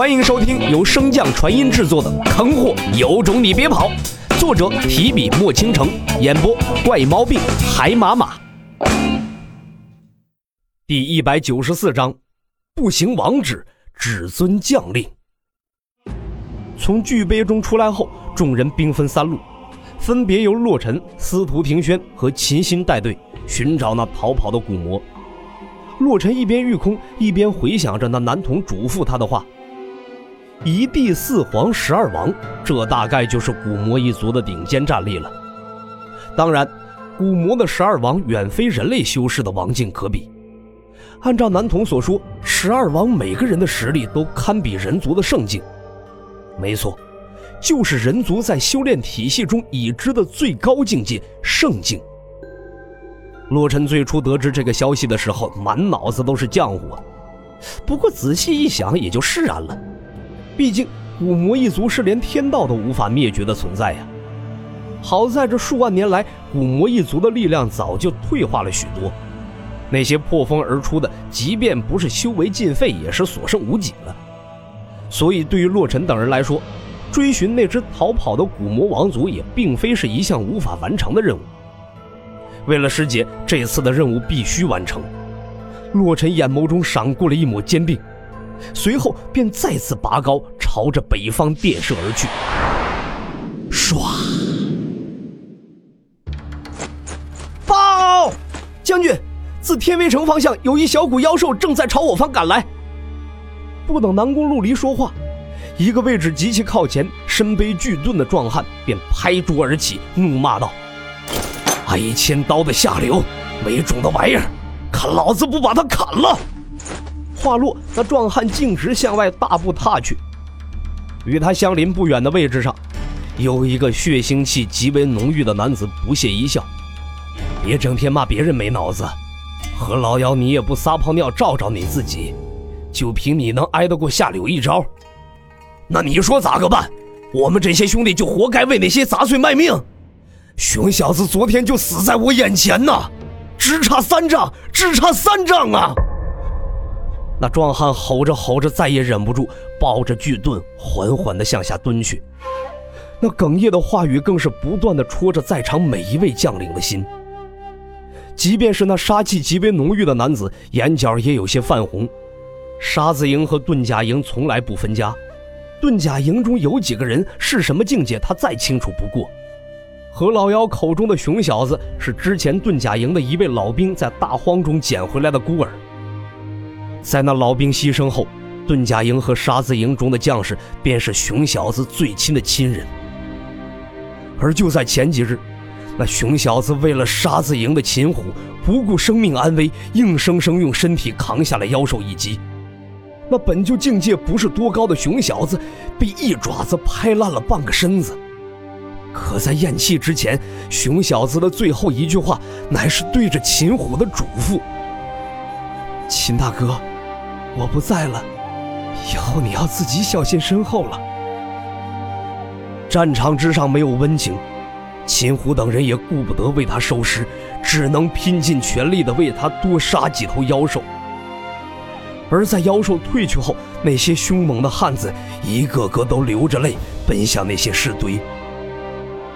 欢迎收听由升降传音制作的《坑货有种你别跑》，作者提笔墨倾城，演播怪毛病海马马。第一百九十四章，不行王旨，只遵将令。从巨碑中出来后，众人兵分三路，分别由洛尘、司徒庭轩和秦心带队寻找那逃跑的古魔。洛尘一边御空，一边回想着那男童嘱咐他的话：“一帝四皇十二王，这大概就是古魔一族的顶尖战力了。当然，古魔的十二王远非人类修士的王境可比。按照男童所说，十二王每个人的实力都堪比人族的圣境。没错，就是人族在修炼体系中已知的最高境界——圣境。”洛尘最初得知这个消息的时候，满脑子都是浆糊啊。不过仔细一想，也就释然了。毕竟古魔一族是连天道都无法灭绝的存在呀。好在这数万年来，古魔一族的力量早就退化了许多。那些破风而出的，即便不是修为尽废，也是所剩无几了。所以，对于洛尘等人来说，追寻那只逃跑的古魔王族，也并非是一项无法完成的任务。为了师姐，这次的任务必须完成。洛尘眼眸中闪过了一抹坚定，随后便再次拔高，朝着北方电射而去。唰！报，将军，自天威城方向有一小股妖兽正在朝我方赶来。不等南宫陆离说话，一个位置极其靠前、身背巨盾的壮汉便拍桌而起，怒骂道。挨千刀的下流，没种的玩意儿，看老子不把他砍了！话落，那壮汉径直向外大步踏去。与他相邻不远的位置上，有一个血腥气极为浓郁的男子不屑一笑：“别整天骂别人没脑子，何老妖，你也不撒泡尿照照你自己？就凭你能挨得过下柳一招？那你说咋个办？我们这些兄弟就活该为那些杂碎卖命！”熊小子昨天就死在我眼前呐，只差三丈，只差三丈啊！那壮汉吼着吼着，再也忍不住，抱着巨盾缓缓地向下蹲去。那哽咽的话语更是不断地戳着在场每一位将领的心。即便是那杀气极为浓郁的男子，眼角也有些泛红。沙子营和遁甲营从来不分家，遁甲营中有几个人是什么境界，他再清楚不过。何老妖口中的熊小子是之前遁甲营的一位老兵在大荒中捡回来的孤儿。在那老兵牺牲后，遁甲营和沙子营中的将士便是熊小子最亲的亲人。而就在前几日，那熊小子为了沙子营的秦虎，不顾生命安危，硬生生用身体扛下了妖兽一击。那本就境界不是多高的熊小子，被一爪子拍烂了半个身子。可在咽气之前，熊小子的最后一句话乃是对着秦虎的嘱咐：“秦大哥，我不在了，以后你要自己小心身后了。”战场之上没有温情，秦虎等人也顾不得为他收尸，只能拼尽全力的为他多杀几头妖兽。而在妖兽退去后，那些凶猛的汉子一个个都流着泪奔向那些尸堆。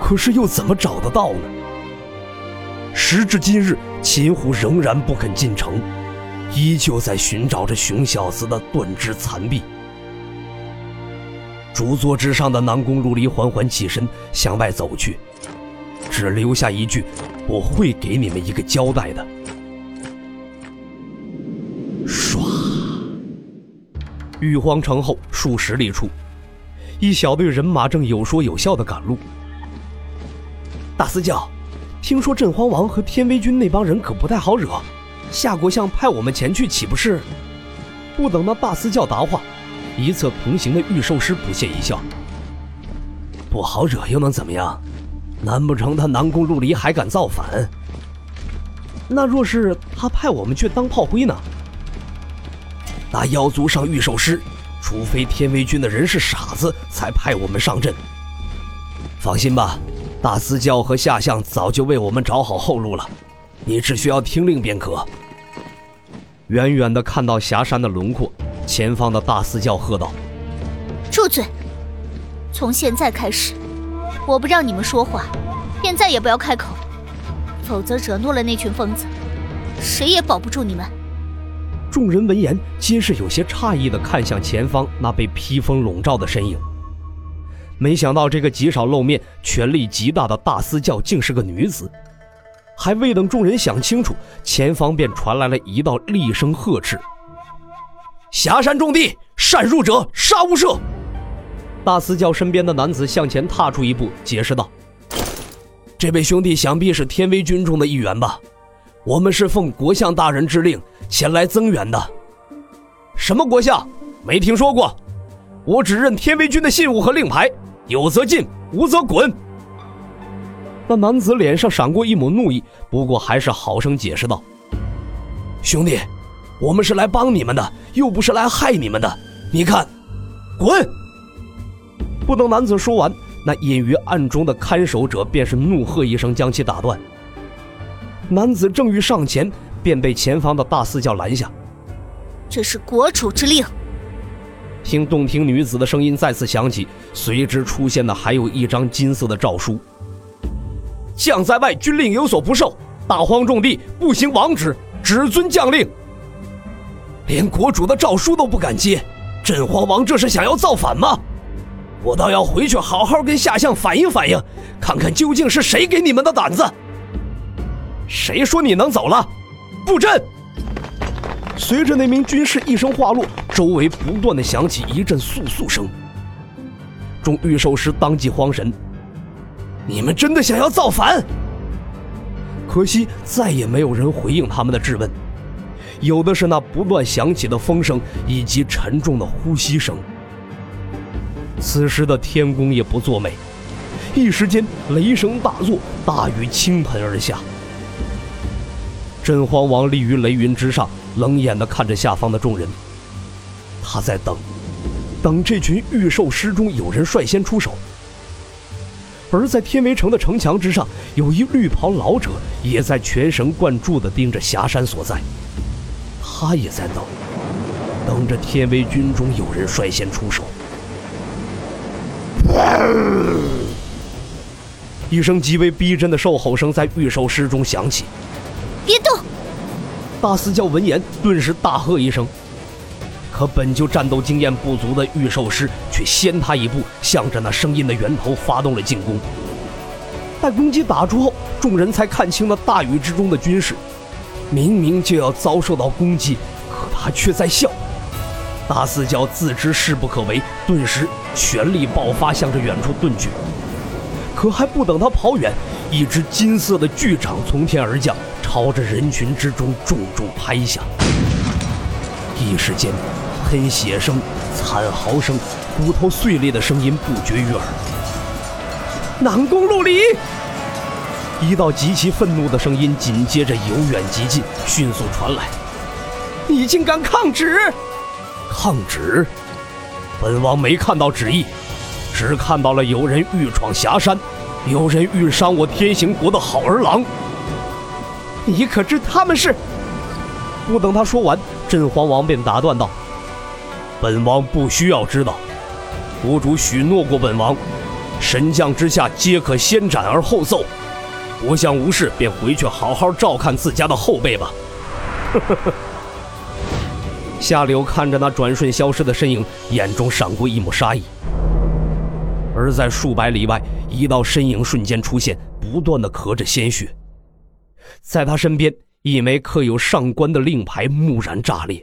可是又怎么找得到呢？时至今日，秦虎仍然不肯进城，依旧在寻找着熊小子的断肢残臂。主座之上的南宫陆离缓缓起身向外走去，只留下一句：“我会给你们一个交代的。”唰，玉皇城后数十里处，一小队人马正有说有笑的赶路。大司教，听说镇荒王和天威军那帮人可不太好惹，夏国相派我们前去，岂不是？不等那大司教答话，一侧同行的御兽师不屑一笑：“不好惹又能怎么样？难不成他南宫陆离还敢造反？那若是他派我们去当炮灰呢？那妖族上御兽师，除非天威军的人是傻子，才派我们上阵。放心吧。”大司教和夏相早就为我们找好后路了，你只需要听令便可。远远的看到峡山的轮廓，前方的大司教喝道：“住嘴！从现在开始，我不让你们说话，便再也不要开口，否则惹怒了那群疯子，谁也保不住你们。众人闻言，皆是有些诧异的看向前方那被披风笼罩的身影。没想到这个极少露面、权力极大的大司教竟是个女子。还未等众人想清楚，前方便传来了一道厉声呵斥：“霞山重地，擅入者杀无赦！”大司教身边的男子向前踏出一步，解释道：“这位兄弟想必是天威军中的一员吧？我们是奉国相大人之令前来增援的。什么国相？没听说过。我只认天威军的信物和令牌。”有则进，无则滚。那男子脸上闪过一抹怒意，不过还是好生解释道：“兄弟，我们是来帮你们的，又不是来害你们的。你看，滚！”不等男子说完，那隐于暗中的看守者便是怒喝一声，将其打断。男子正欲上前，便被前方的大四教拦下：“这是国主之令。”听洞庭女子的声音再次响起，随之出现的还有一张金色的诏书。将在外，军令有所不受，大荒重地，不行王旨，只遵将令。连国主的诏书都不敢接，朕皇王这是想要造反吗？我倒要回去好好跟下相反映反映，看看究竟是谁给你们的胆子。谁说你能走了？布阵！随着那名军士一声话落，周围不断的响起一阵簌簌声。众御兽师当即慌神：“你们真的想要造反？”可惜再也没有人回应他们的质问，有的是那不断响起的风声以及沉重的呼吸声。此时的天宫也不作美，一时间雷声大作，大雨倾盆而下。真荒王立于雷云之上。冷眼地看着下方的众人，他在等，等这群御兽师中有人率先出手。而在天威城的城墙之上，有一绿袍老者也在全神贯注地盯着霞山所在，他也在等，等着天威军中有人率先出手。一声极为逼真的兽吼声在御兽师中响起：“别动！”大司教闻言，顿时大喝一声。可本就战斗经验不足的御兽师却先他一步，向着那声音的源头发动了进攻。待攻击打出后，众人才看清了大雨之中的军士，明明就要遭受到攻击，可他却在笑。大四教自知势不可为，顿时全力爆发，向着远处遁去。可还不等他跑远，一只金色的巨掌从天而降。朝着人群之中重重拍下，一时间，喷血声、惨嚎声、骨头碎裂的声音不绝于耳。南宫陆离，一道极其愤怒的声音紧接着由远及近，迅速传来：“你竟敢抗旨！抗旨！本王没看到旨意，只看到了有人欲闯霞山，有人欲伤我天行国的好儿郎。”你可知他们是？不等他说完，镇荒王便打断道：“本王不需要知道，国主许诺过本王，神将之下皆可先斩而后奏。国相无事，便回去好好照看自家的后辈吧。”呵呵呵。夏柳看着那转瞬消失的身影，眼中闪过一抹杀意。而在数百里外，一道身影瞬间出现，不断的咳着鲜血。在他身边，一枚刻有上官的令牌蓦然炸裂。